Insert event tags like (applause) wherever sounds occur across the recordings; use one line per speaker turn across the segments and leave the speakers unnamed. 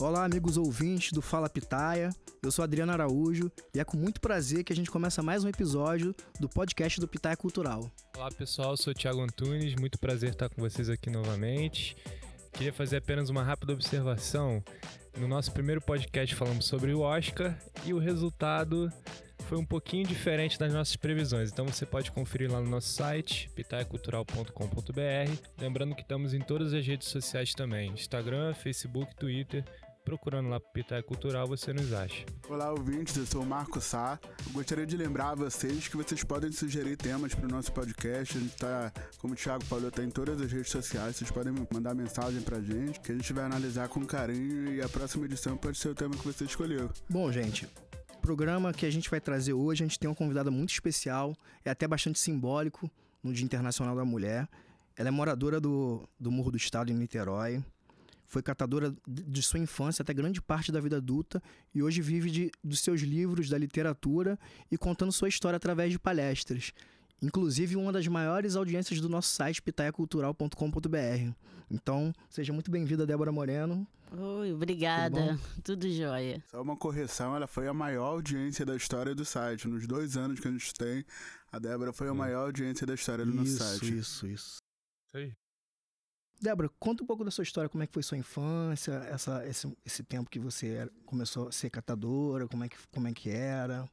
Olá, amigos ouvintes do Fala Pitaia. Eu sou Adriano Araújo e é com muito prazer que a gente começa mais um episódio do podcast do Pitaia Cultural.
Olá, pessoal. Eu sou o Thiago Antunes. Muito prazer estar com vocês aqui novamente. Queria fazer apenas uma rápida observação. No nosso primeiro podcast falamos sobre o Oscar e o resultado foi um pouquinho diferente das nossas previsões. Então você pode conferir lá no nosso site, pitaicultural.com.br. Lembrando que estamos em todas as redes sociais também: Instagram, Facebook, Twitter. Procurando lá Pitaia Cultural, você nos acha.
Olá, ouvintes, eu sou o Marco Sá. Eu gostaria de lembrar a vocês que vocês podem sugerir temas para o nosso podcast. A gente tá, como o Thiago falou, está em todas as redes sociais. Vocês podem mandar mensagem para a gente, que a gente vai analisar com carinho e a próxima edição pode ser o tema que você escolheu.
Bom, gente, o programa que a gente vai trazer hoje, a gente tem uma convidada muito especial, é até bastante simbólico no Dia Internacional da Mulher. Ela é moradora do, do Morro do Estado, em Niterói. Foi catadora de sua infância até grande parte da vida adulta e hoje vive de, dos seus livros, da literatura e contando sua história através de palestras. Inclusive uma das maiores audiências do nosso site pitaiacultural.com.br. Então, seja muito bem-vinda, Débora Moreno.
Oi, obrigada. Tudo, Tudo jóia.
Só uma correção, ela foi a maior audiência da história do site. Nos dois anos que a gente tem, a Débora foi a maior audiência da história do nosso site.
Isso, isso, isso.
Isso aí.
Débora, conta um pouco da sua história, como é que foi sua infância, essa, esse, esse tempo que você começou a ser catadora, como é que, como é que era?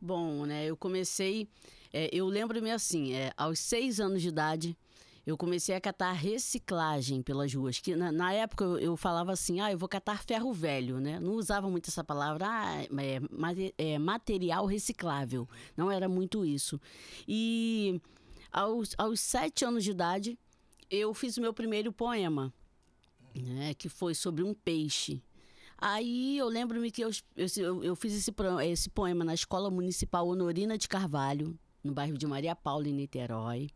Bom, né, eu comecei, é, eu lembro-me assim, é, aos seis anos de idade, eu comecei a catar reciclagem pelas ruas, que na, na época eu, eu, falava assim, ah, eu vou catar ferro velho, né? Não usava muito essa palavra, ah, é, é material reciclável, não era muito isso. E aos, aos sete anos de idade, eu fiz o meu primeiro poema, né, que foi sobre um peixe. Aí eu lembro-me que eu, eu, eu, fiz esse, esse poema na Escola Municipal Honorina de Carvalho, no bairro de Maria Paula, em Niterói.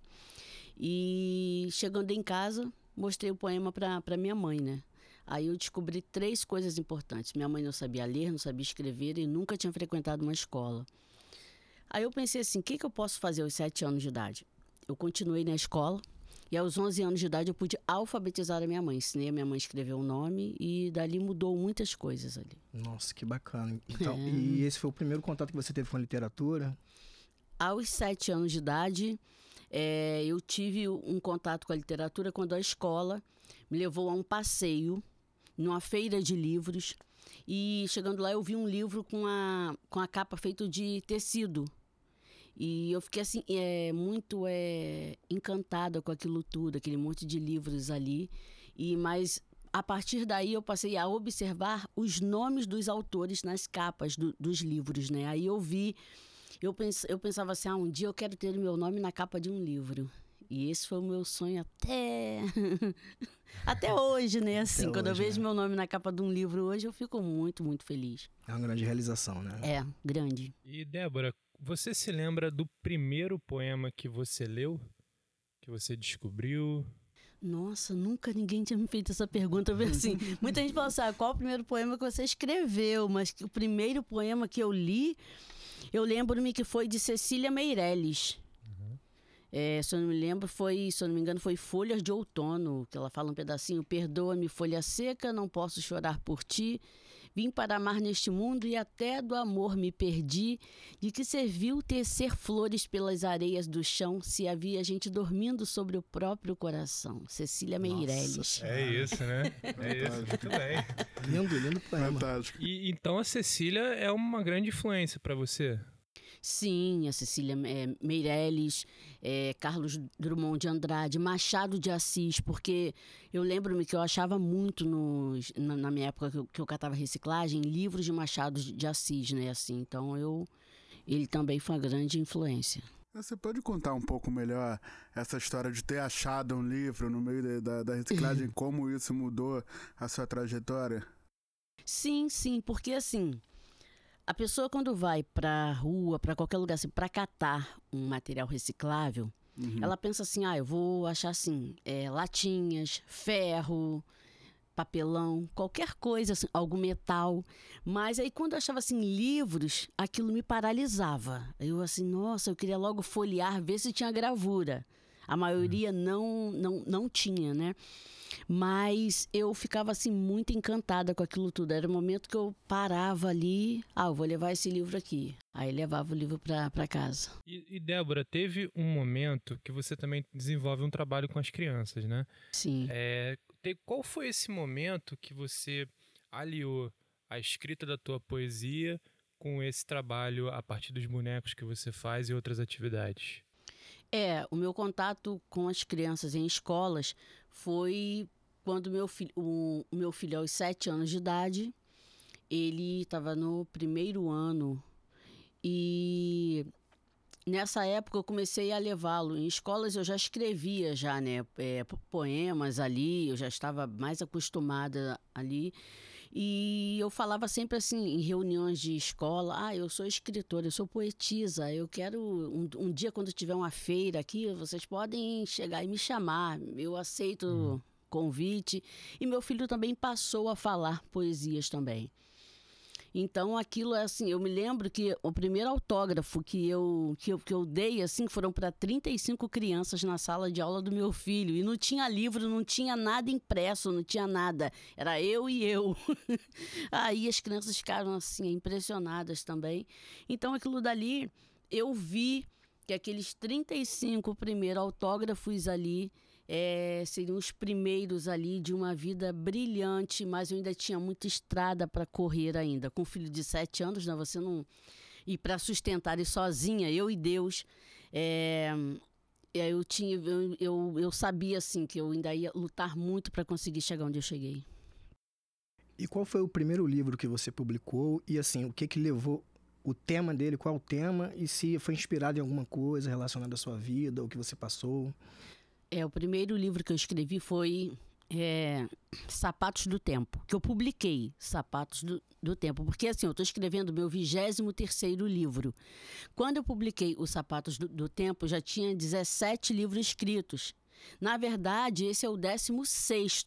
E chegando em casa, mostrei o poema para minha mãe, né? Aí eu descobri três coisas importantes. Minha mãe não sabia ler, não sabia escrever e nunca tinha frequentado uma escola. Aí eu pensei assim: o que, que eu posso fazer aos sete anos de idade? Eu continuei na escola, e aos 11 anos de idade eu pude alfabetizar a minha mãe. Ensinei a minha mãe a escrever o nome e dali mudou muitas coisas ali.
Nossa, que bacana. Então, é. E esse foi o primeiro contato que você teve com a literatura?
Aos sete anos de idade, é, eu tive um contato com a literatura quando a escola me levou a um passeio numa feira de livros. E chegando lá, eu vi um livro com a, com a capa feito de tecido. E eu fiquei assim, é, muito é, encantada com aquilo tudo, aquele monte de livros ali. E mas a partir daí eu passei a observar os nomes dos autores nas capas do, dos livros, né? Aí eu vi, eu, pens, eu pensava assim, ah, um dia eu quero ter o meu nome na capa de um livro. E esse foi o meu sonho até (laughs) até hoje, né? Assim, até quando hoje, eu vejo né? meu nome na capa de um livro hoje, eu fico muito, muito feliz.
É uma grande realização, né?
É, grande.
E Débora, você se lembra do primeiro poema que você leu? Que você descobriu?
Nossa, nunca ninguém tinha me feito essa pergunta. Assim, (laughs) muita gente fala assim, ah, qual o primeiro poema que você escreveu? Mas o primeiro poema que eu li, eu lembro-me que foi de Cecília Meirelles. É, se eu não me lembro, foi, se eu não me engano, foi Folhas de Outono, que ela fala um pedacinho, perdoa-me, folha seca, não posso chorar por ti. Vim para amar neste mundo e até do amor me perdi. De que serviu tecer flores pelas areias do chão se havia gente dormindo sobre o próprio coração? Cecília Meirelles.
É isso, né? É isso, muito bem.
Lindo, lindo poema.
Fantástico.
E, então a Cecília é uma grande influência para você?
Sim, a Cecília é, Meirelles, é, Carlos Drummond de Andrade, Machado de Assis, porque eu lembro-me que eu achava muito nos, na, na minha época que eu, que eu catava reciclagem, livros de Machado de Assis, né? Assim, então eu ele também foi uma grande influência.
Você pode contar um pouco melhor essa história de ter achado um livro no meio de, da, da reciclagem, (laughs) como isso mudou a sua trajetória?
Sim, sim, porque assim, a pessoa quando vai para rua, para qualquer lugar assim, para catar um material reciclável, uhum. ela pensa assim: "Ah, eu vou achar assim, é, latinhas, ferro, papelão, qualquer coisa, assim, algum metal. Mas aí quando eu achava assim livros, aquilo me paralisava. Eu assim, nossa, eu queria logo folhear, ver se tinha gravura. A maioria não, não, não tinha, né? Mas eu ficava assim muito encantada com aquilo tudo. Era o momento que eu parava ali, ah, eu vou levar esse livro aqui. Aí levava o livro para casa.
E, e, Débora, teve um momento que você também desenvolve um trabalho com as crianças, né?
Sim.
É, te, qual foi esse momento que você aliou a escrita da tua poesia com esse trabalho a partir dos bonecos que você faz e outras atividades?
É, o meu contato com as crianças em escolas foi quando meu filho, o, meu filho aos sete anos de idade, ele estava no primeiro ano. E nessa época eu comecei a levá-lo. Em escolas eu já escrevia já né é, poemas ali eu já estava mais acostumada ali e eu falava sempre assim, em reuniões de escola: ah, eu sou escritora, eu sou poetisa, eu quero. Um, um dia, quando tiver uma feira aqui, vocês podem chegar e me chamar, eu aceito uhum. convite. E meu filho também passou a falar poesias também. Então aquilo é assim, eu me lembro que o primeiro autógrafo que eu que eu, que eu dei assim foram para 35 crianças na sala de aula do meu filho e não tinha livro, não tinha nada impresso, não tinha nada. Era eu e eu. (laughs) Aí as crianças ficaram assim impressionadas também. Então aquilo dali eu vi que aqueles 35 primeiros autógrafos ali é, seriam os primeiros ali de uma vida brilhante, mas eu ainda tinha muita estrada para correr ainda. Com um filho de sete anos, né, você não. E para sustentar ele sozinha, eu e Deus. É, eu tinha eu, eu, eu, sabia assim que eu ainda ia lutar muito para conseguir chegar onde eu cheguei.
E qual foi o primeiro livro que você publicou e assim o que que levou o tema dele, qual o tema e se foi inspirado em alguma coisa relacionada à sua vida, o que você passou?
É, o primeiro livro que eu escrevi foi é, Sapatos do Tempo, que eu publiquei, Sapatos do, do Tempo, porque assim, eu estou escrevendo o meu 23 livro. Quando eu publiquei os Sapatos do, do, Tempo, já tinha 17 livros escritos. Na verdade, esse é o 16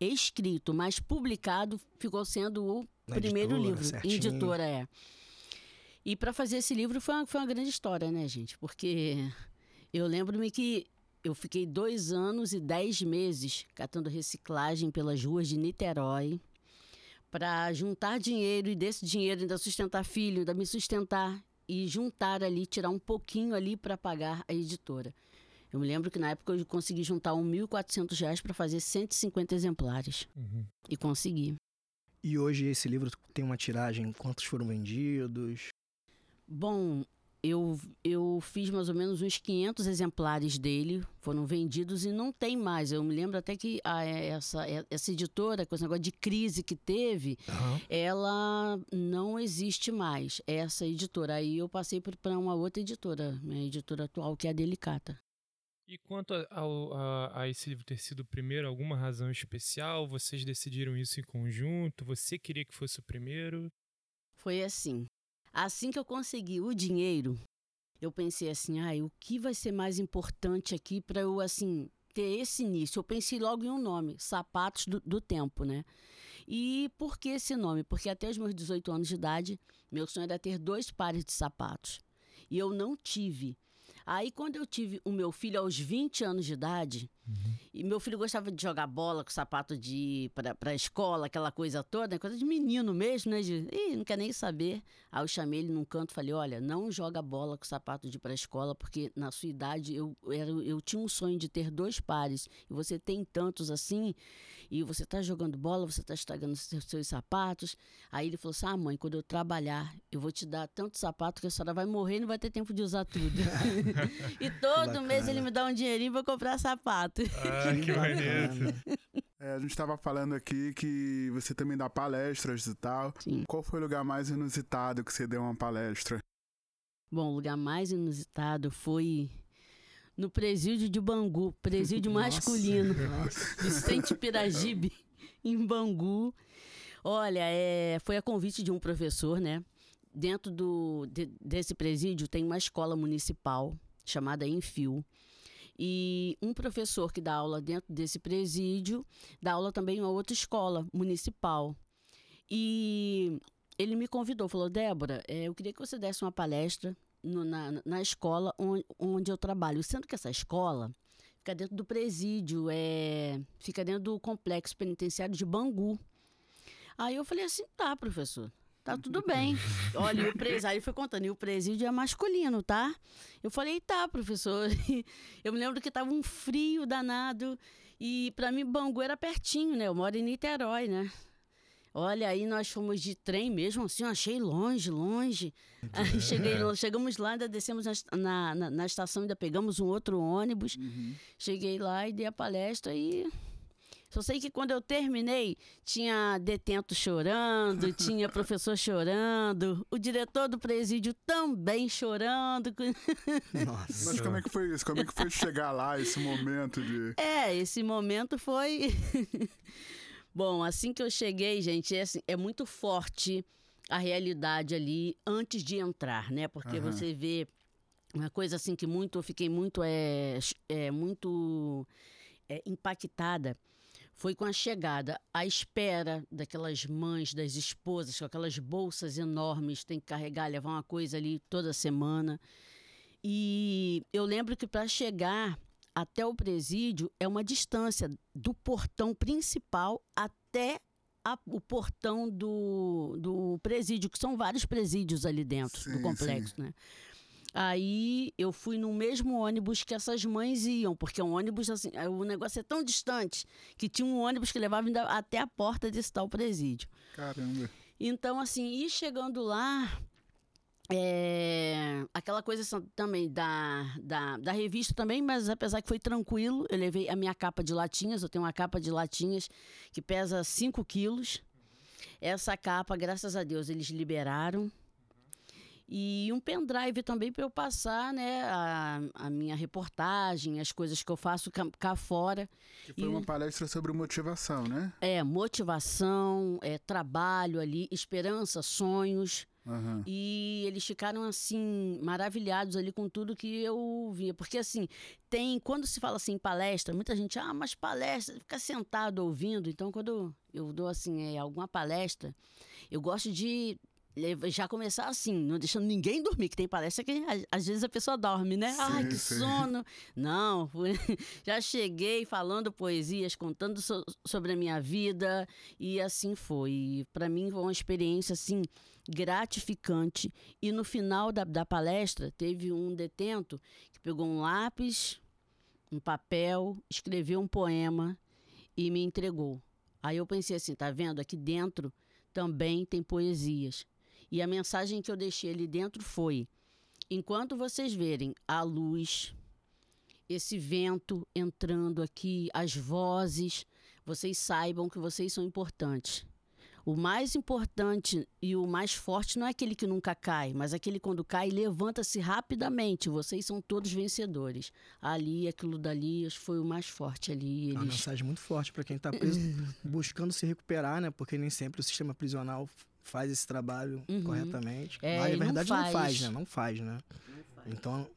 escrito, mas publicado ficou sendo o Na primeiro editora, livro. Certinho. Editora, é. E para fazer esse livro foi uma, foi uma grande história, né, gente? Porque eu lembro-me que eu fiquei dois anos e dez meses catando reciclagem pelas ruas de Niterói para juntar dinheiro e desse dinheiro ainda sustentar filho, ainda me sustentar e juntar ali, tirar um pouquinho ali para pagar a editora. Eu me lembro que na época eu consegui juntar R$ 1.400 para fazer 150 exemplares. Uhum. E consegui.
E hoje esse livro tem uma tiragem, quantos foram vendidos?
Bom, eu, eu fiz mais ou menos uns 500 exemplares dele, foram vendidos e não tem mais. Eu me lembro até que a, essa, essa editora, com esse negócio de crise que teve, uhum. ela não existe mais, essa editora. Aí eu passei para uma outra editora, minha editora atual, que é a Delicata.
E quanto a, a, a, esse livro ter sido o primeiro, alguma razão especial? Vocês decidiram isso em conjunto? Você queria que fosse o primeiro?
Foi assim. Assim que eu consegui o dinheiro, eu pensei assim, ai, o que vai ser mais importante aqui para eu assim ter esse início? Eu pensei logo em um nome, Sapatos do, do Tempo, né? E por que esse nome? Porque até os meus 18 anos de idade, meu sonho era ter dois pares de sapatos. E eu não tive. Aí, quando eu tive o meu filho aos 20 anos de idade, uhum. e meu filho gostava de jogar bola com sapato de ir pra, pra escola, aquela coisa toda, coisa de menino mesmo, né? De, Ih, não quer nem saber. Aí eu chamei ele num canto e falei: olha, não joga bola com sapato de ir pra escola, porque na sua idade eu, era, eu tinha um sonho de ter dois pares, e você tem tantos assim, e você tá jogando bola, você tá estragando seus, seus sapatos. Aí ele falou assim: ah, mãe, quando eu trabalhar, eu vou te dar tanto sapato que a senhora vai morrer e não vai ter tempo de usar tudo. (laughs) e todo mês ele me dá um dinheirinho pra comprar sapato.
Ah, (laughs) que maneiro.
É, a gente estava falando aqui que você também dá palestras e tal.
Sim.
Qual foi o lugar mais inusitado que você deu uma palestra?
Bom, o lugar mais inusitado foi no presídio de Bangu, presídio (laughs) masculino, (laughs) nossa. Vicente Piragibe, em Bangu. Olha, é, foi a convite de um professor, né? Dentro do, de, desse presídio tem uma escola municipal chamada Enfio. E um professor que dá aula dentro desse presídio dá aula também em outra escola municipal. E ele me convidou, falou: Débora, é, eu queria que você desse uma palestra no, na, na escola onde, onde eu trabalho. Sendo que essa escola fica dentro do presídio, é, fica dentro do complexo penitenciário de Bangu. Aí eu falei assim, tá, professor, tá tudo bem. Olha, e o presídio, aí foi contando, e o presídio é masculino, tá? Eu falei, tá, professor. (laughs) Eu me lembro que tava um frio danado, e para mim Bangu era pertinho, né? Eu moro em Niterói, né? Olha, aí nós fomos de trem mesmo, assim, eu achei longe, longe. Aí cheguei, chegamos lá, ainda descemos na, na, na, estação, ainda pegamos um outro ônibus. Uhum. Cheguei lá e dei a palestra e. Só sei que quando eu terminei, tinha detento chorando, (laughs) tinha professor chorando, o diretor do presídio também chorando.
Nossa. Mas como é que foi isso? Como é que foi chegar lá, esse momento de.
É, esse momento foi. (laughs) Bom, assim que eu cheguei, gente, é, assim, é muito forte a realidade ali antes de entrar, né? Porque uhum. você vê uma coisa assim que muito, eu fiquei muito, é, é muito é, impactada foi com a chegada, a espera daquelas mães, das esposas, com aquelas bolsas enormes, tem que carregar, levar uma coisa ali toda semana. E eu lembro que para chegar até o presídio é uma distância do portão principal até a, o portão do, do presídio, que são vários presídios ali dentro sim, do complexo, sim. né? Aí eu fui no mesmo ônibus que essas mães iam, porque o ônibus, assim, é, o negócio é tão distante que tinha um ônibus que levava até a porta desse tal presídio.
Caramba.
Então, assim, e chegando lá, é, aquela coisa também da, da, da, revista também, mas apesar que foi tranquilo, eu levei a minha capa de latinhas, eu tenho uma capa de latinhas que pesa 5 quilos. Essa capa, graças a Deus, eles liberaram. E um pendrive também para eu passar né, a, a, minha reportagem, as coisas que eu faço cá, cá fora.
Que foi e, uma palestra sobre motivação, né?
É, motivação, é, trabalho ali, esperança, sonhos. Uhum. E eles ficaram assim, maravilhados ali com tudo que eu via. Porque assim, tem, quando se fala assim palestra, muita gente, ah, mas palestra, fica sentado ouvindo. Então, quando eu dou assim, é, alguma palestra, eu gosto de já começar assim, não deixando ninguém dormir, que tem palestra que às vezes a pessoa dorme, né? Sim, Ai, que sim. sono. Não, (laughs) já cheguei falando poesias, contando so, sobre a minha vida e assim foi. Para mim foi uma experiência assim gratificante. E no final da, da palestra teve um detento que pegou um lápis, um papel, escreveu um poema e me entregou. Aí eu pensei assim, tá vendo? Aqui dentro também tem poesias e a mensagem que eu deixei ali dentro foi: enquanto vocês verem a luz, esse vento entrando aqui, as vozes, vocês saibam que vocês são importantes. O mais importante e o mais forte não é aquele que nunca cai, mas aquele quando cai levanta-se rapidamente. Vocês são todos vencedores. Ali, aquilo dali, foi o mais forte ali.
Eles... É uma mensagem muito forte para quem está preso, (laughs) buscando se recuperar, né? Porque nem sempre o sistema prisional faz esse trabalho uhum. corretamente. É, Na verdade, não faz. não faz, né? Não faz, né? Não faz. Então,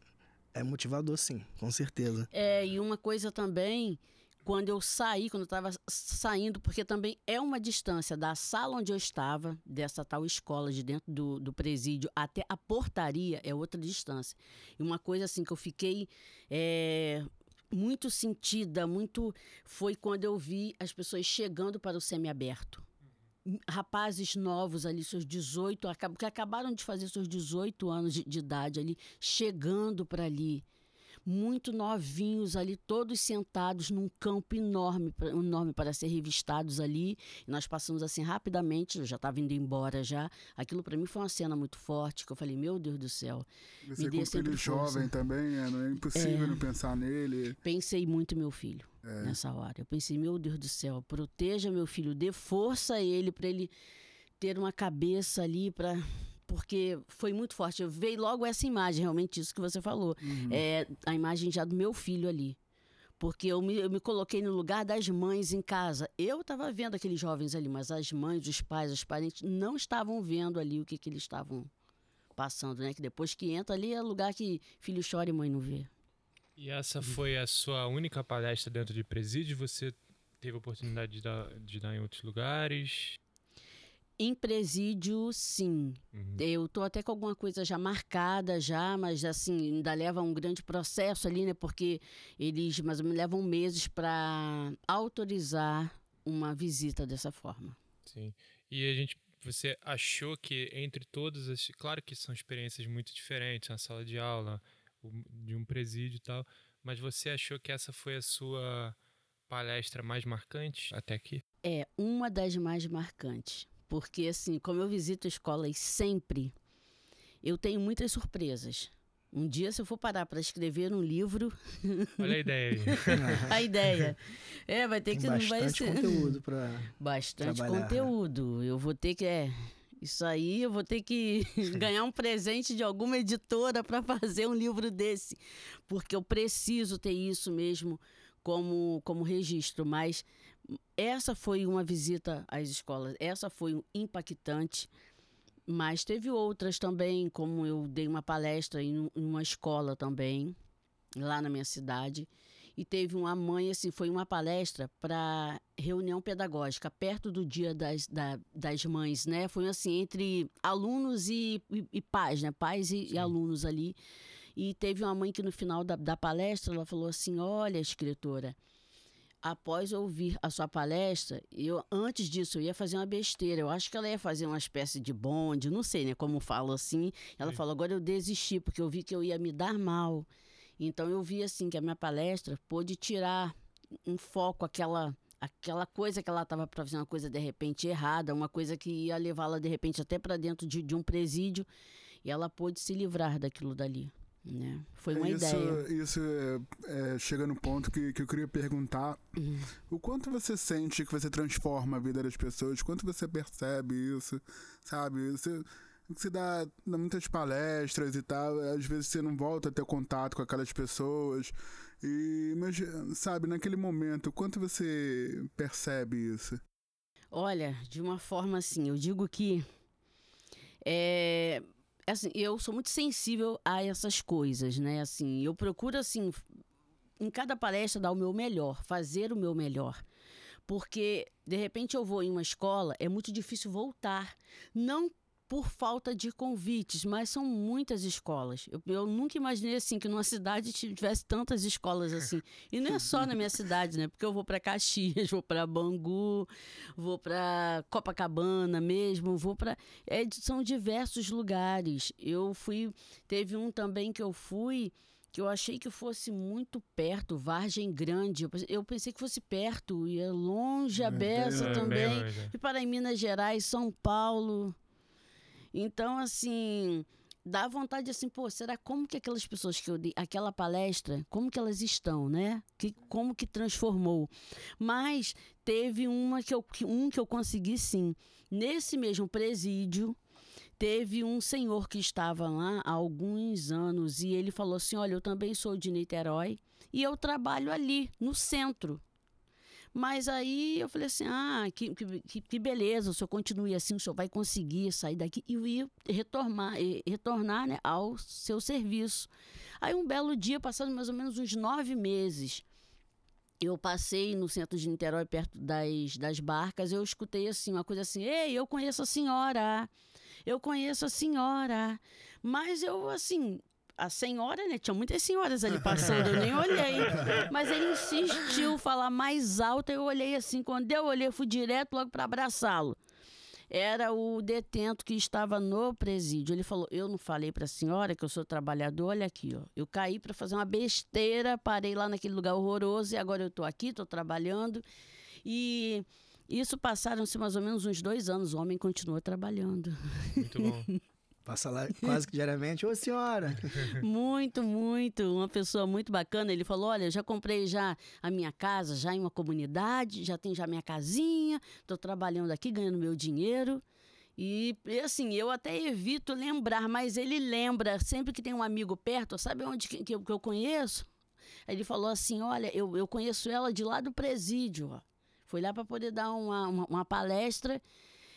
é motivador, sim, com certeza.
É, e uma coisa também, quando eu saí, quando eu estava saindo, porque também é uma distância da sala onde eu estava, dessa tal escola de dentro do, do presídio, até a portaria, é outra distância. E uma coisa assim que eu fiquei. É, muito sentida, muito foi quando eu vi as pessoas chegando para o semiaberto rapazes novos ali, seus 18, que acabaram de fazer seus 18 anos de, de idade ali, chegando para ali muito novinhos ali, todos sentados num campo enorme, enorme para ser revistados ali. E nós passamos assim rapidamente, eu já estava indo embora já. Aquilo para mim foi uma cena muito forte, que eu falei, meu Deus do céu.
Você me com filho jovem também, é, não é impossível é, não pensar nele.
Pensei muito meu filho é. nessa hora. Eu pensei, meu Deus do céu, proteja meu filho, dê força a ele para ele ter uma cabeça ali para porque foi muito forte. Eu veio logo essa imagem, realmente, isso que você falou. Uhum. É a imagem já do meu filho ali. Porque eu me, eu me coloquei no lugar das mães em casa. Eu estava vendo aqueles jovens ali, mas as mães, os pais, os parentes não estavam vendo ali o que, que eles estavam passando, né? Que depois que entra ali é lugar que filho chora e mãe não vê.
E essa foi a sua única palestra dentro de presídio? Você teve a oportunidade de dar, de dar em outros lugares?
Em presídio, sim.
Uhum.
Eu tô até com alguma coisa já marcada já, mas assim, ainda leva um grande processo ali, né? Porque eles mais ou menos levam meses para autorizar uma visita dessa forma.
Sim. E a gente, você achou que entre todas as, claro que são experiências muito diferentes, uma sala de aula, de um presídio e tal, mas você achou que essa foi a sua palestra mais marcante até aqui?
É uma das mais marcantes. Porque, assim, como eu visito escolas sempre, eu tenho muitas surpresas. Um dia, se eu for parar para escrever um livro, (laughs)
Olha a ideia aí. (laughs)
a ideia. É, vai ter
Tem
que. Não vai
bastante
ser.
conteúdo pra. (laughs)
Bastante
trabalhar, né?
conteúdo. Eu vou ter que. É, isso aí eu vou ter que (laughs) ganhar um presente de alguma editora para fazer um livro desse. Porque eu preciso ter isso mesmo como, como registro. Mas essa foi uma visita às escolas. Essa foi impactante. Mas teve outras também, como eu dei uma palestra em em uma escola também, lá na minha cidade. E teve uma mãe, assim, foi uma palestra para reunião pedagógica, perto do dia das, da- das mães, né? Foi assim, entre alunos e, e, e pais, né? Pais e, e alunos ali. E teve uma mãe que no final da, da palestra, ela falou assim, olha, escritora, após ouvir a sua palestra, eu antes disso eu ia fazer uma besteira. Eu acho que ela ia fazer uma espécie de bonde, não sei, né, como falo assim. Ela
Sim.
falou: "Agora eu desisti porque eu vi que eu ia me dar mal". Então eu vi assim que a minha palestra pôde tirar um foco aquela aquela coisa que ela estava para fazer uma coisa de repente errada, uma coisa que ia levá-la de repente até para dentro de, de um presídio, e ela pôde se livrar daquilo dali, né? Foi uma
isso,
ideia.
Isso é, é, chega no ponto que, que eu queria perguntar.
Uhum.
O quanto você sente que você transforma a vida das pessoas? Quanto você percebe isso? Sabe? Você, você dá, dá muitas palestras e tal, às vezes você não volta a ter contato com aquelas pessoas. E, mas, sabe, naquele momento, quanto você percebe isso?
Olha, de uma forma assim, eu digo que é, assim, eu sou muito sensível a essas coisas, né? Assim, eu procuro assim, em cada palestra dar o meu melhor, fazer o meu melhor. Porque de repente eu vou em uma escola, é muito difícil voltar. Não por falta de convites, mas são muitas escolas. Eu, eu nunca imaginei assim que numa cidade tivesse tantas escolas assim. E não é só na minha cidade, né? Porque eu vou para Caxias, (laughs) vou para Bangu, vou para Copacabana mesmo, vou para é, são diversos lugares. Eu fui, teve um também que eu fui que eu achei que fosse muito perto, Vargem Grande. Eu pensei, que fosse perto, e é longe a
É,
beça
É,
também.
longe, né?
E para em Minas Gerais, São Paulo. Então, assim, dá vontade assim, pô, será como que aquelas pessoas que eu dei, aquela palestra, como que elas estão, né? Que, como que transformou? Mas teve uma que eu, um que eu consegui sim. Nesse mesmo presídio, teve um senhor que estava lá há alguns anos e ele falou assim: Olha, eu também sou de Niterói e eu trabalho ali, no centro. Mas aí eu falei assim: ah, que, que, que beleza, o senhor continue assim, o senhor vai conseguir sair daqui e retornar, retornar né, ao seu serviço. Aí um belo dia, passando mais ou menos uns nove meses, eu passei no centro de Niterói, perto das, das barcas, eu escutei assim, uma coisa assim: ei, eu conheço a senhora, eu conheço a senhora. Mas eu, assim, a senhora, né? Tinha muitas senhoras ali (laughs) passando, eu nem olhei. Mas ele insistiu falar mais alto, eu olhei assim. Quando eu olhei, eu fui direto logo para abraçá-lo. Era o detento que estava no presídio. Ele falou: Eu não falei para a senhora que eu sou trabalhador. Olha aqui, ó. Eu caí para fazer uma besteira, parei lá naquele lugar horroroso e agora eu estou aqui, estou trabalhando. E isso passaram-se mais ou menos uns dois anos. O homem continua trabalhando.
Muito bom. (laughs)
Passa lá (laughs) quase que diariamente. Ô, senhora! (laughs)
Muito, muito. Uma pessoa muito bacana. Ele falou: Olha, já comprei já a minha casa, já em uma comunidade, já tenho já minha casinha, estou trabalhando aqui, ganhando meu dinheiro. E, assim, eu até evito lembrar, mas ele lembra sempre que tem um amigo perto, sabe onde que, que, eu, que eu conheço? Ele falou assim: Olha, eu, eu conheço ela de lá do presídio. Ó. Fui lá para poder dar uma, uma, uma palestra.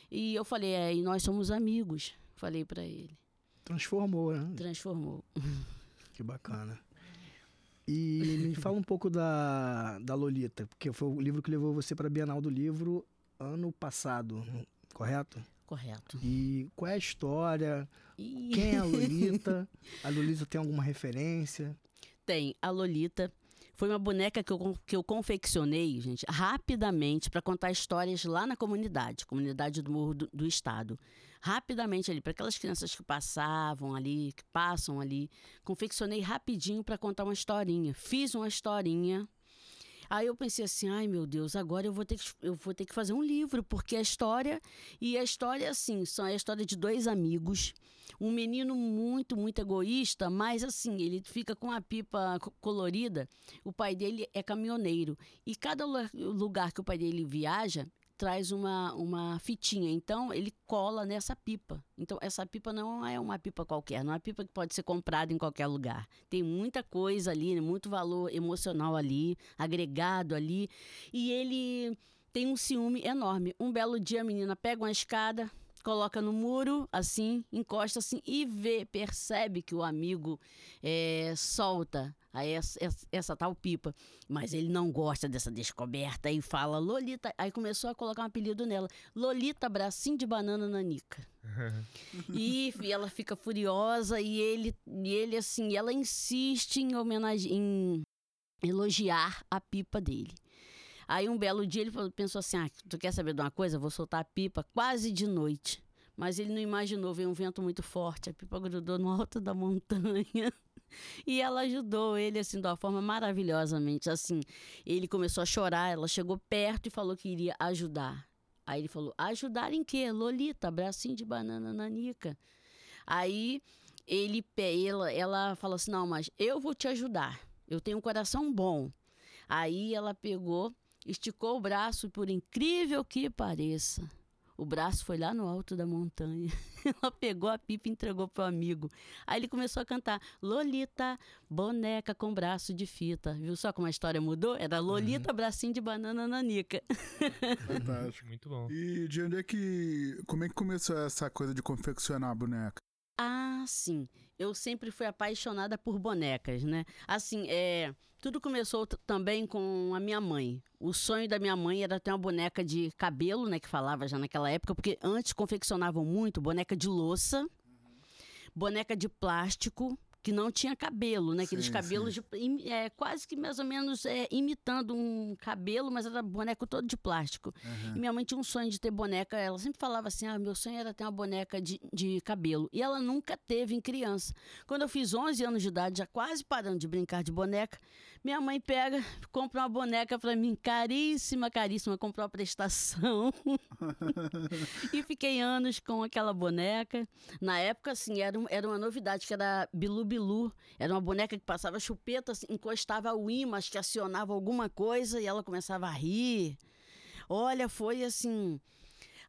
E eu falei: É, e nós somos amigos. Falei para ele.
Transformou, né?
Transformou.
Que bacana. E me (laughs) fala um pouco da, da Lolita, porque foi o livro que levou você para a Bienal do Livro ano passado, correto?
Correto.
E qual é a história?
Ih.
Quem é a (laughs) Lolita? a Lolita tem alguma referência?
Tem a Lolita. Foi uma boneca que eu, que eu confeccionei, gente, rapidamente para contar histórias lá na comunidade, comunidade do Morro do, do Estado. Rapidamente ali, para aquelas crianças que passavam ali, que passam ali. Confeccionei rapidinho para contar uma historinha. Fiz uma historinha. Aí eu pensei assim, ai meu Deus, agora eu vou ter que, eu vou ter que fazer um livro, porque a história. E a história, assim, são a história de dois amigos um menino muito, muito egoísta, mas assim, ele fica com a pipa co- colorida. O pai dele é caminhoneiro. E cada lu- lugar que o pai dele viaja traz uma, uma fitinha. Então, ele cola nessa pipa. Então, essa pipa não é uma pipa qualquer, não é uma pipa que pode ser comprada em qualquer lugar. Tem muita coisa ali, muito valor emocional ali, agregado ali. E ele tem um ciúme enorme. Um belo dia a menina pega uma escada, coloca no muro, assim, encosta assim e vê, percebe que o amigo é, solta a essa, essa, essa tal pipa. Mas ele não gosta dessa descoberta e fala Lolita. Aí começou a colocar um apelido nela: Lolita Bracinho de Banana Nanica. (laughs) E ela fica furiosa e ele, e ele assim, ela insiste em homenagem, em elogiar a pipa dele. Aí um belo dia ele pensou assim: ah, tu quer saber de uma coisa? Vou soltar a pipa quase de noite. Mas ele não imaginou, veio um vento muito forte, a pipa grudou no alto da montanha. (laughs) (laughs) E ela ajudou ele, assim, de uma forma maravilhosamente. Assim, ele começou a chorar, ela chegou perto e falou que iria ajudar. Aí ele falou: ajudar em quê? Lolita, bracinho de banana nanica. Aí ele, ela, ela falou assim: não, mas eu vou te ajudar. Eu tenho um coração bom. Aí ela pegou, esticou o braço, e por incrível que pareça, o braço foi lá no alto da montanha. (laughs) Ela pegou a pipa e entregou pro amigo. Aí ele começou a cantar Lolita, boneca com braço de fita. Viu só como a história mudou? Era Lolita, bracinho de banana nanica.
Fantástico.
Muito bom.
E de onde é que. Como é que começou essa coisa de confeccionar a boneca?
Ah, sim. Eu sempre fui apaixonada por bonecas, né? Assim, é, tudo começou também com a minha mãe. O sonho da minha mãe era ter uma boneca de cabelo, né? Que falava já naquela época, porque antes confeccionavam muito boneca de louça, boneca de plástico, que não tinha cabelo, né? Aqueles
Sim,
cabelos de- im- é, quase que mais ou menos é, imitando um cabelo, mas era boneco todo de plástico. E minha mãe tinha um sonho de ter boneca. Ela sempre falava assim: ah, meu sonho era ter uma boneca de, de cabelo. E ela nunca teve em criança. Quando eu fiz 11 anos de idade, já quase parando de brincar de boneca, minha mãe pega, (laughs) compra uma boneca pra mim, caríssima, caríssima, comprou a prestação. (laughs) e fiquei anos com aquela boneca. Na época, assim, era, um- era uma novidade, que era Bilu Bilu. Era uma boneca que passava chupeta, assim, encostava o imã, acho que acionava alguma coisa e ela começava a rir. Olha, foi assim.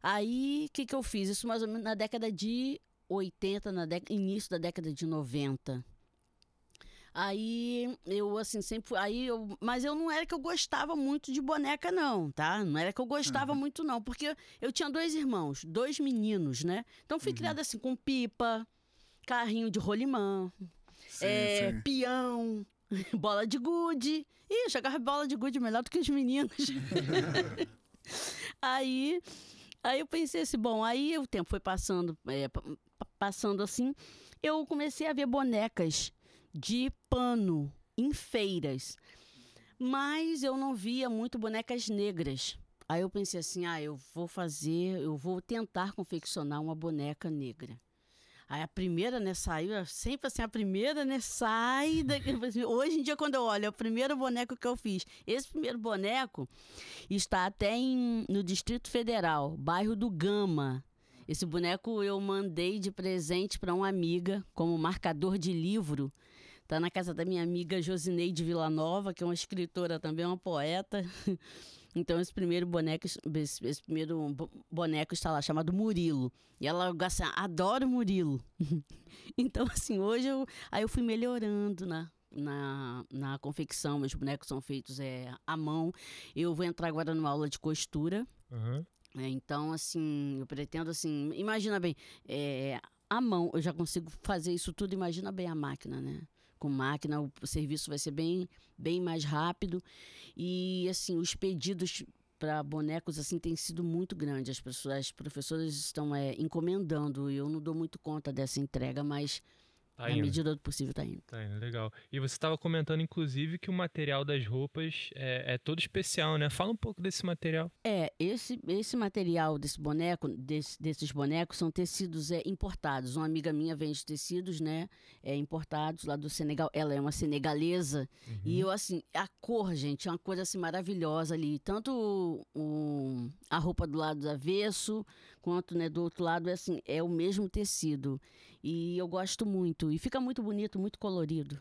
Aí, o que, que eu fiz? Isso mais ou menos na década de 80, na início da década de 90. Aí eu assim sempre aí eu, mas eu não era que eu gostava muito de boneca não, tá? Não era que eu gostava muito não, porque eu tinha dois irmãos, dois meninos, né? Então fui criada assim com pipa, carrinho de rolimã,
Sim,
é,
sim.
peão, (laughs) bola de gude. Ih, eu jogava bola de gude melhor do que os meninos. (laughs) aí, aí eu pensei assim, bom, aí o tempo foi passando, é, pa- pa- passando assim, eu comecei a ver bonecas de pano em feiras. Mas eu não via muito bonecas negras. Aí eu pensei assim, ah, eu vou fazer, eu vou tentar confeccionar uma boneca negra. Aí a primeira, né, saiu, sempre assim, a primeira, né, sai (laughs) daqui. assim, Hoje em dia, quando eu olho, é o primeiro boneco que eu fiz. Esse primeiro boneco está até em, no Distrito Federal, bairro do Gama. Esse boneco eu mandei de presente para uma amiga, como marcador de livro. Tá na casa da minha amiga Josineide Villanova, que é uma escritora também, uma poeta. (laughs) Então esse primeiro boneco, esse, esse primeiro bo- boneco está lá chamado Murilo. E ela assim, adora o Murilo. (laughs) então assim, hoje eu aí eu fui melhorando na na, na confecção, meus bonecos são feitos é, à mão. Eu vou entrar agora numa aula de costura.
Aham.
É, então, assim, eu pretendo, assim, imagina bem, é, a mão, eu já consigo fazer isso tudo, imagina bem a máquina, né? Com máquina, o serviço vai ser bem, bem mais rápido. E, assim, os pedidos para bonecos assim tem sido muito grande. As pessoas, as professoras estão é, encomendando e eu não dou muito conta dessa entrega, mas
Tá
na
indo.
medida do possível tá indo.
Tá indo, legal. E você estava comentando, inclusive, que o material das roupas é, é todo especial, né? Fala um pouco desse material.
É, esse, esse material desse boneco, desse- desses bonecos, são tecidos é, importados. Uma amiga minha vende tecidos, né? É, importados lá do Senegal. Ela é uma senegalesa. E eu, assim, a cor, gente, é uma coisa assim maravilhosa ali. Tanto o, o- a roupa do lado do avesso, quanto né, do outro lado, é assim, é o mesmo tecido. E eu gosto muito. E fica muito bonito, muito colorido.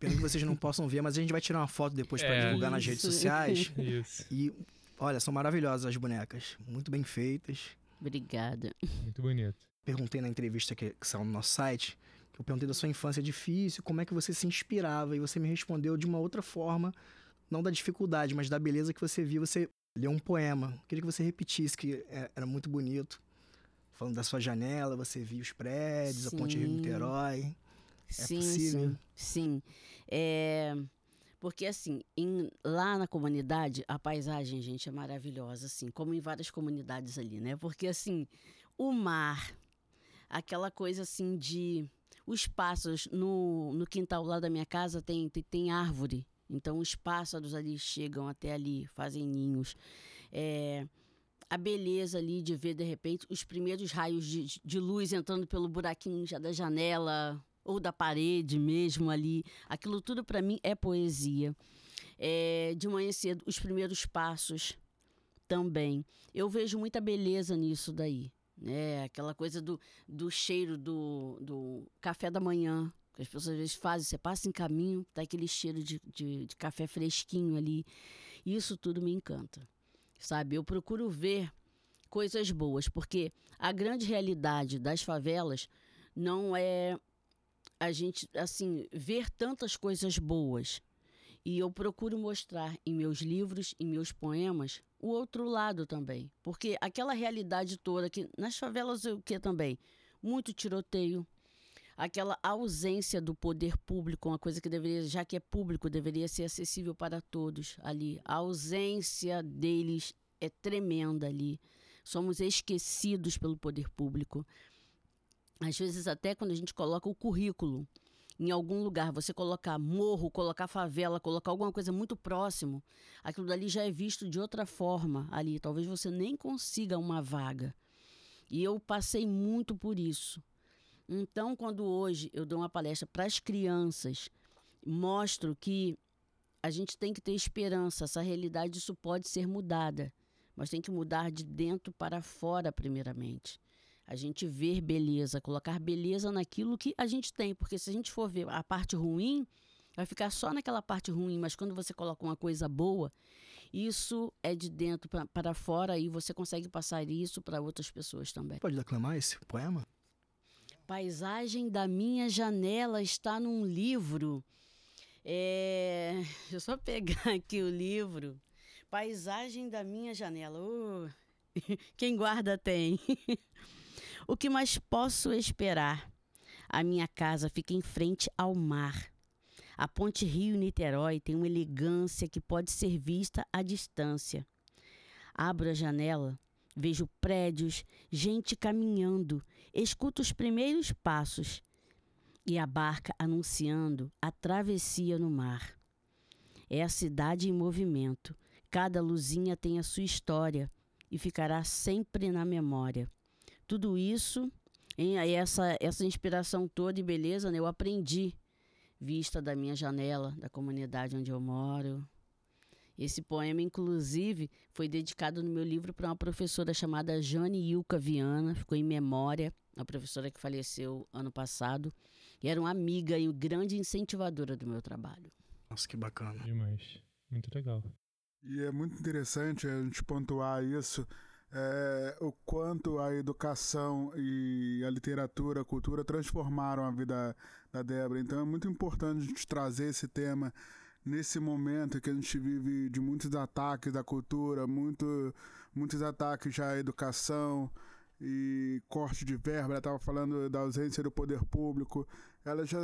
Pena que vocês não possam ver, mas a gente vai tirar uma foto depois pra
É.
divulgar nas redes
Isso.
sociais. (laughs)
Isso,
E olha, são maravilhosas as bonecas, muito bem feitas.
Obrigada.
muito bonito.
Perguntei na entrevista que, que saiu no nosso site, que eu perguntei da sua infância difícil, como é que você se inspirava, e você me respondeu de uma outra forma, não da dificuldade, mas da beleza que você viu. Você leu um poema. Queria que você repetisse, que é- era muito bonito. Falando da sua janela, você via os prédios, a Ponte Rio
Sim.
Niterói.
sim,
possível?
sim, sim. É, porque assim, em- lá na comunidade, a paisagem, gente, é maravilhosa, assim, como em várias comunidades ali, né? Porque assim, o mar, aquela coisa assim de os pássaros no, no quintal lá da minha casa tem, tem, tem árvore. Então os pássaros ali chegam até ali, fazem ninhos. É, a beleza ali de ver de repente os primeiros raios de, de luz entrando pelo buraquinho já da janela ou da parede mesmo ali. Aquilo tudo para mim é poesia. É, de manhã cedo, os primeiros passos também. Eu vejo muita beleza nisso daí. Né? Aquela coisa do, do cheiro do, do café da manhã. Que as pessoas às vezes fazem, você passa em caminho, tá aquele cheiro de, de, de café fresquinho ali. Isso tudo me encanta. Sabe? Eu procuro ver coisas boas, porque a grande realidade das favelas não é a gente, assim, ver tantas coisas boas. E eu procuro mostrar em meus livros, em meus poemas, o outro lado também. Porque aquela realidade toda que nas favelas o que também? Muito tiroteio, aquela ausência do poder público, uma coisa que deveria, já que é público, deveria ser acessível para todos ali. A ausência deles é tremenda ali. Somos esquecidos pelo poder público. Às vezes, até quando a gente coloca o currículo em algum lugar, você colocar morro, colocar favela, colocar alguma coisa muito próximo, aquilo dali já é visto de outra forma ali. Talvez você nem consiga uma vaga. E eu passei muito por isso. Então, quando hoje eu dou uma palestra para as crianças, mostro que a gente tem que ter esperança, essa realidade isso pode ser mudada, mas tem que mudar de dentro para fora primeiramente. A gente ver beleza, colocar beleza naquilo que a gente tem, porque se a gente for ver a parte ruim, vai ficar só naquela parte ruim, mas quando você coloca uma coisa boa, isso é de dentro para fora e você consegue passar isso para outras pessoas também.
Pode declamar esse poema?
Paisagem da minha janela está num livro. É... (laughs) Deixa eu só pegar aqui o livro. Paisagem da minha janela. (laughs) Quem guarda tem. (laughs) o que mais posso esperar? A minha casa fica em frente ao mar. A ponte Rio-Niterói tem uma elegância que pode ser vista à distância. Abro a janela, vejo prédios, gente caminhando, escuto os primeiros passos e a barca anunciando a travessia no mar. É a cidade em movimento. Cada luzinha tem a sua história e ficará sempre na memória. Tudo isso, aí essa, essa inspiração toda e beleza, né, eu aprendi vista da minha janela, da comunidade onde eu moro. Esse poema, inclusive, foi dedicado no meu livro para uma professora chamada Jane Ilka Viana, ficou em memória, uma professora que faleceu ano passado, e era uma amiga e grande incentivadora do meu trabalho.
Nossa, que bacana.
Demais. Muito legal.
E é muito interessante a gente pontuar isso, é, o quanto a educação e a literatura, a cultura transformaram a vida da Débora. Então é muito importante a gente trazer esse tema nesse momento que a gente vive de muitos ataques da cultura, muito, muitos ataques já à educação e corte de verba. Ela estava falando da ausência do poder público. ela já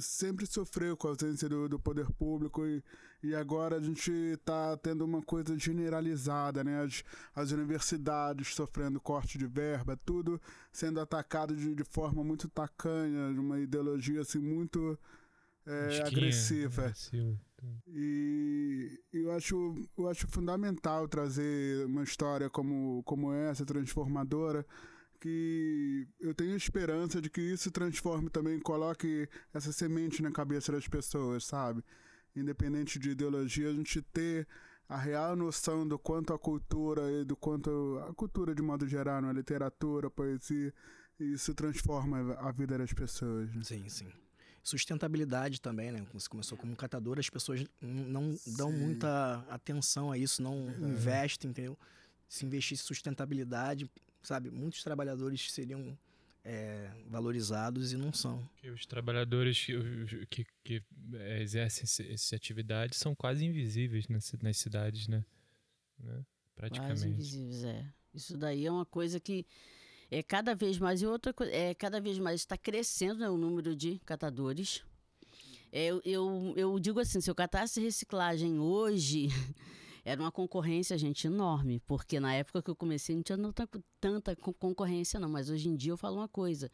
sempre sofreu com a ausência do, do poder público e, e agora a gente está tendo uma coisa generalizada, né? As, as universidades sofrendo corte de verba, tudo sendo atacado de, de forma muito tacanha, de uma ideologia assim muito é, agressiva. E eu acho, eu acho fundamental trazer uma história como, como essa, transformadora, que eu tenho esperança de que isso transforme também, coloque essa semente na cabeça das pessoas, sabe? Independente de ideologia, a gente ter a real noção do quanto a cultura e do quanto a cultura de modo geral, a literatura, a poesia, isso transforma a vida das pessoas. Né?
Sim, sim. Sustentabilidade também, né? Você começou como catador, as pessoas não sim. dão muita atenção a isso, não investem, entendeu? Se investisse sustentabilidade, sabe, muitos trabalhadores seriam é, valorizados e não são.
Os trabalhadores que, que, que é, exercem essa atividade são quase invisíveis nas, nas cidades, né? né? Praticamente.
Quase invisíveis, é. Isso daí é uma coisa que é cada vez mais e outra é cada vez mais está crescendo né, o número de catadores. É, eu, eu, digo assim, se eu catasse reciclagem hoje (laughs) era uma concorrência, gente, enorme, porque na época que eu comecei não tinha tanta concorrência não, mas hoje em dia eu falo uma coisa,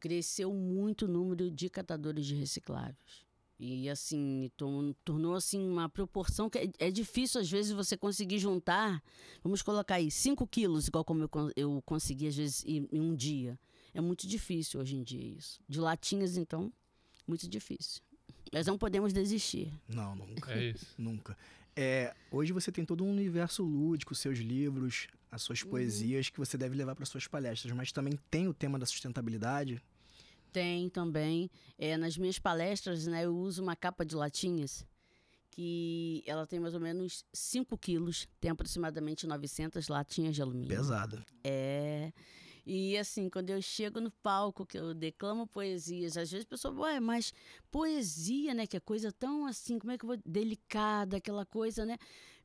cresceu muito o número de catadores de recicláveis. E assim, tornou assim uma proporção que é, é, difícil às vezes você conseguir juntar, vamos colocar aí 5 quilos, igual como eu, eu consegui às vezes em, em um dia. É muito difícil hoje em dia isso. De latinhas, então, muito difícil. Mas não podemos desistir.
Não, nunca.
É isso.
nunca. É, hoje você tem todo um universo lúdico, seus livros, as suas uhum. poesias que você deve levar para suas palestras, mas também tem o tema da sustentabilidade.
Tem também. É, nas minhas palestras, né, eu uso uma capa de latinhas que ela tem mais ou menos 5 quilos, tem aproximadamente 900 latinhas de alumínio.
Pesada.
É. E assim, quando eu chego no palco, que eu declamo poesias, às vezes a pessoa, ué, mas poesia, né? Que é coisa tão assim, como é que eu vou. delicada, aquela coisa, né?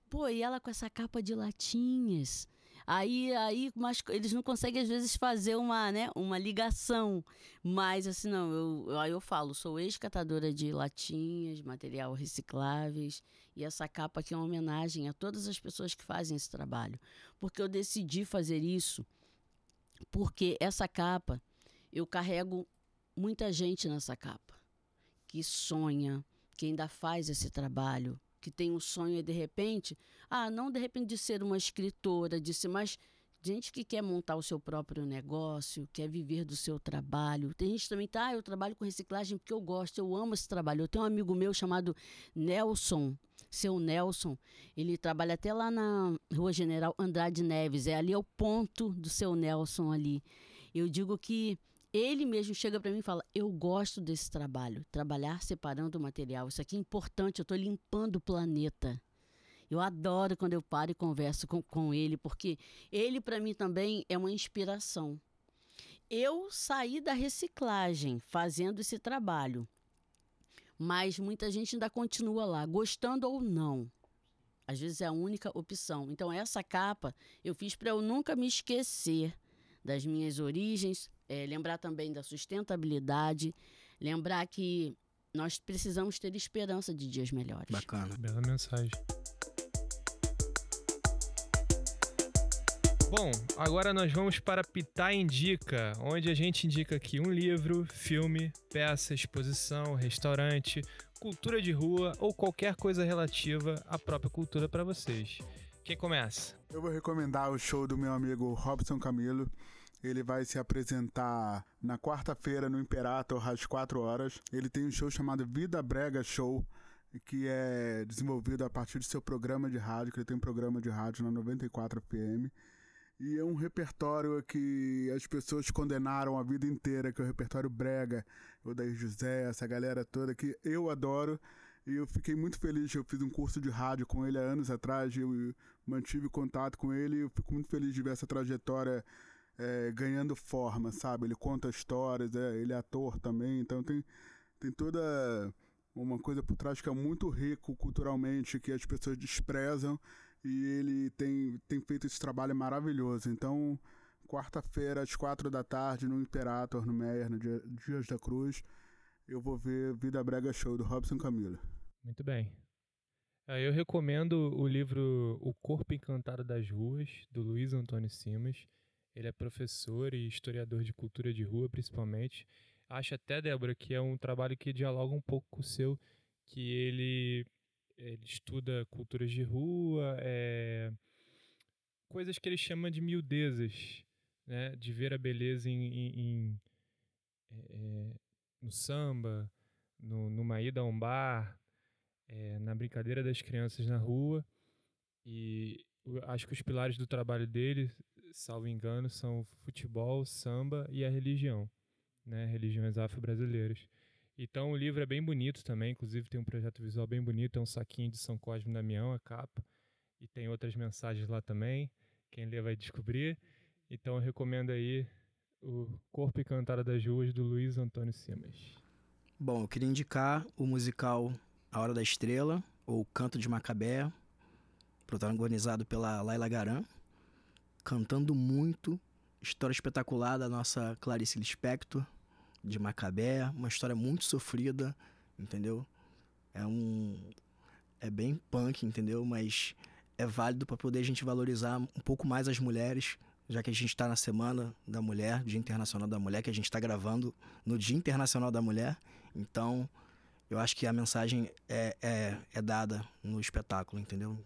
Pô, e ela com essa capa de latinhas. Aí, aí mas eles não conseguem às vezes fazer uma, né, uma ligação. Mas assim, não, eu, aí eu falo, sou ex-catadora de latinhas, material recicláveis, e essa capa aqui é uma homenagem a todas as pessoas que fazem esse trabalho. Porque eu decidi fazer isso porque essa capa, eu carrego muita gente nessa capa que sonha, que ainda faz esse trabalho, que tem um sonho e de repente, ah, não de repente de ser uma escritora, ser, mas gente que quer montar o seu próprio negócio, quer viver do seu trabalho. Tem gente também, tá, ah, eu trabalho com reciclagem porque eu gosto, eu amo esse trabalho. Eu tenho um amigo meu chamado Nelson, seu Nelson, ele trabalha até lá na Rua General Andrade Neves, é ali é o ponto do seu Nelson ali. Eu digo que ele mesmo chega para mim e fala: Eu gosto desse trabalho, trabalhar separando o material. Isso aqui é importante, eu estou limpando o planeta. Eu adoro quando eu paro e converso com, com ele, porque ele, para mim, também é uma inspiração. Eu saí da reciclagem fazendo esse trabalho, mas muita gente ainda continua lá, gostando ou não. Às vezes é a única opção. Então, essa capa eu fiz para eu nunca me esquecer das minhas origens, é, lembrar também da sustentabilidade, lembrar que nós precisamos ter esperança de dias melhores.
Bacana.
Bela mensagem. Bom, agora nós vamos para Pitá Indica, onde a gente indica aqui um livro, filme, peça, exposição, restaurante, cultura de rua ou qualquer coisa relativa à própria cultura para vocês. Quem começa?
Eu vou recomendar o show do meu amigo Robson Camilo. Ele vai se apresentar na quarta-feira no Imperator às 4 horas. Ele tem um show chamado Vida Brega Show, que é desenvolvido a partir do seu programa de rádio, que ele tem um programa de rádio na 94 FM. E é um repertório que as pessoas condenaram a vida inteira, que é o repertório brega, o da José, essa galera toda que eu adoro. E eu fiquei muito feliz, eu fiz um curso de rádio com ele há anos atrás, eu mantive contato com ele, eu fico muito feliz de ver essa trajetória é, ganhando forma, sabe? Ele conta histórias, é, ele é ator também, então tem, tem toda uma coisa por trás que é muito rico culturalmente, que as pessoas desprezam e ele tem, tem feito esse trabalho maravilhoso. Então, quarta-feira, às quatro da tarde, no Imperator, no Meyer, no Dias da Cruz. eu vou ver Vida Brega Show do Robson Camila.
Muito bem. Ah, eu recomendo o livro O Corpo Encantado das Ruas, do Luiz Antônio Simas. Ele é professor e historiador de cultura de rua, principalmente. Acho até, Débora, que é um trabalho que dialoga um pouco com o seu, que ele, ele estuda culturas de rua, é, coisas que ele chama de miudezas, né? de ver a beleza em, em, em é, no samba, no, numa ida a um bar, é, na brincadeira das crianças na rua. E acho que os pilares do trabalho dele, salvo engano, são futebol, samba e a religião, né? Religiões afro-brasileiras. Então o livro é bem bonito também, inclusive tem um projeto visual bem bonito, é um saquinho de São Cosme e Damião, a capa, e tem outras mensagens lá também. Quem lê vai descobrir. Então eu recomendo aí o Corpo e Cantada das Ruas do Luiz Antônio Simas.
Bom, eu queria indicar o musical A Hora da Estrela, ou Canto de Macabé, protagonizado pela Laila Garan, cantando muito, história espetacular da nossa Clarice Lispector, de Macabé, uma história muito sofrida, entendeu? É um é bem punk, entendeu? Mas é válido para poder a gente valorizar um pouco mais as mulheres, já que a gente está na Semana da Mulher, Dia Internacional da Mulher, que a gente está gravando no Dia Internacional da Mulher. Então, eu acho que a mensagem é, é, é dada no espetáculo, entendeu?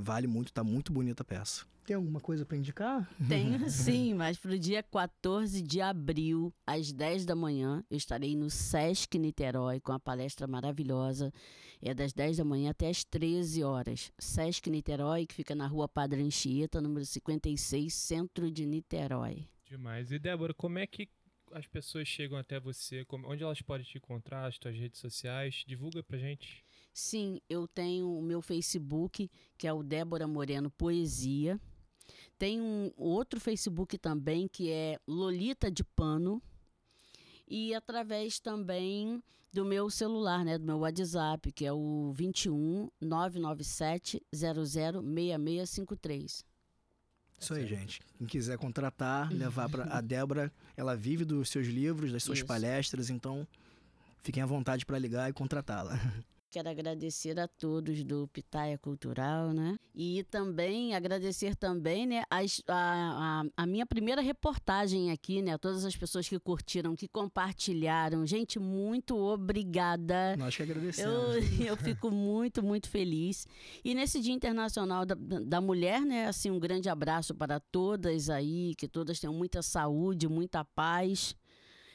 Vale muito, tá muito bonita a peça. Tem alguma coisa para indicar?
Tenho (laughs) sim, mas para o dia 14 de abril, às 10 da manhã, eu estarei no Sesc Niterói com a palestra maravilhosa. É das 10 da manhã até as 13 horas. Sesc Niterói, que fica na rua Padre Anchieta, número 56, centro de Niterói.
Demais. E Débora, como é que as pessoas chegam até você? Onde elas podem te encontrar, as tuas redes sociais? Divulga pra gente.
Sim, eu tenho o meu Facebook, que é o Débora Moreno Poesia. Tem um outro Facebook também que é Lolita de Pano. E através também do meu celular, né, do meu WhatsApp, que é o 21 997 006653.
Isso aí, gente. Quem quiser contratar, levar para (laughs) a Débora, ela vive dos seus livros, das suas Isso. palestras, então fiquem à vontade para ligar e contratá-la. (laughs)
Quero agradecer a todos do Pitaia Cultural, né? E também agradecer também, né, a, a, a, minha primeira reportagem aqui, né? Todas as pessoas que curtiram, que compartilharam. Gente, muito obrigada.
Nós que agradecemos.
Eu, eu fico muito, muito feliz. E nesse Dia Internacional da, da Mulher, né? Assim, um grande abraço para todas aí, que todas tenham muita saúde, muita paz.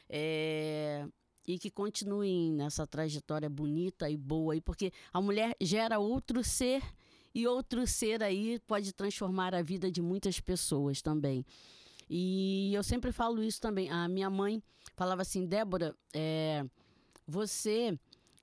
É, e que continuem nessa trajetória bonita e boa aí, porque a mulher gera outro ser e outro ser aí pode transformar a vida de muitas pessoas também. E eu sempre falo isso também. A minha mãe falava assim, Débora, é, você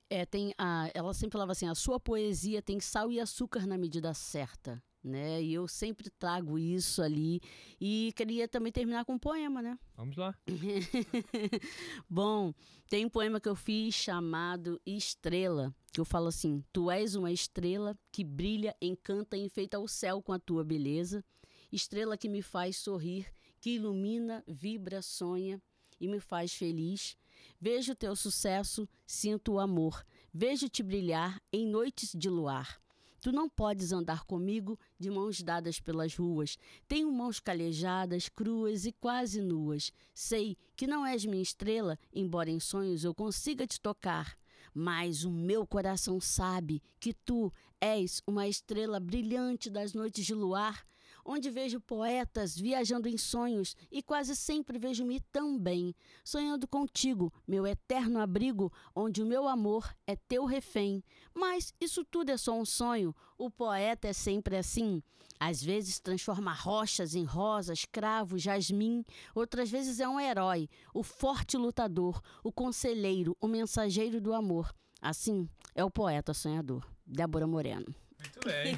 é, tem a, ela sempre falava assim, a sua poesia tem sal e açúcar na medida certa né? E eu sempre trago isso ali. E queria também terminar com um poema, né?
Vamos lá. (laughs)
Bom, tem um poema que eu fiz chamado Estrela, que eu falo assim: Tu és uma estrela que brilha, encanta e enfeita o céu com a tua beleza. Estrela que me faz sorrir, que ilumina, vibra, sonha e me faz feliz. Vejo teu sucesso, sinto o amor. Vejo-te brilhar em noites de luar. Tu não podes andar comigo de mãos dadas pelas ruas. Tenho mãos calejadas, cruas e quase nuas. Sei que não és minha estrela, embora em sonhos eu consiga te tocar. Mas o meu coração sabe que tu és uma estrela brilhante das noites de luar onde vejo poetas viajando em sonhos e quase sempre vejo-me também, sonhando contigo, meu eterno abrigo, onde o meu amor é teu refém. Mas isso tudo é só um sonho, o poeta é sempre assim. Às vezes transforma rochas em rosas, cravos, jasmim, outras vezes é um herói, o forte lutador, o conselheiro, o mensageiro do amor. Assim é o poeta sonhador. Débora Moreno.
Muito bem.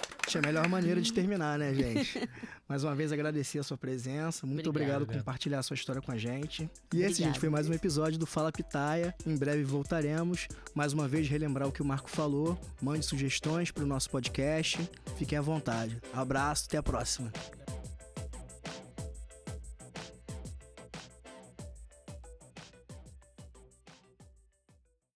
(laughs)
Acho a melhor maneira de terminar, né, gente? (laughs) Mais uma vez agradecer a sua presença. Muito obrigado, obrigado por compartilhar a sua história com a gente. E Obrigado. esse, gente, foi mais um episódio do Fala Pitaia. Em breve voltaremos. Mais uma vez, relembrar o que o Marco falou. Mande sugestões para o nosso podcast. Fiquem à vontade. Abraço, até a próxima.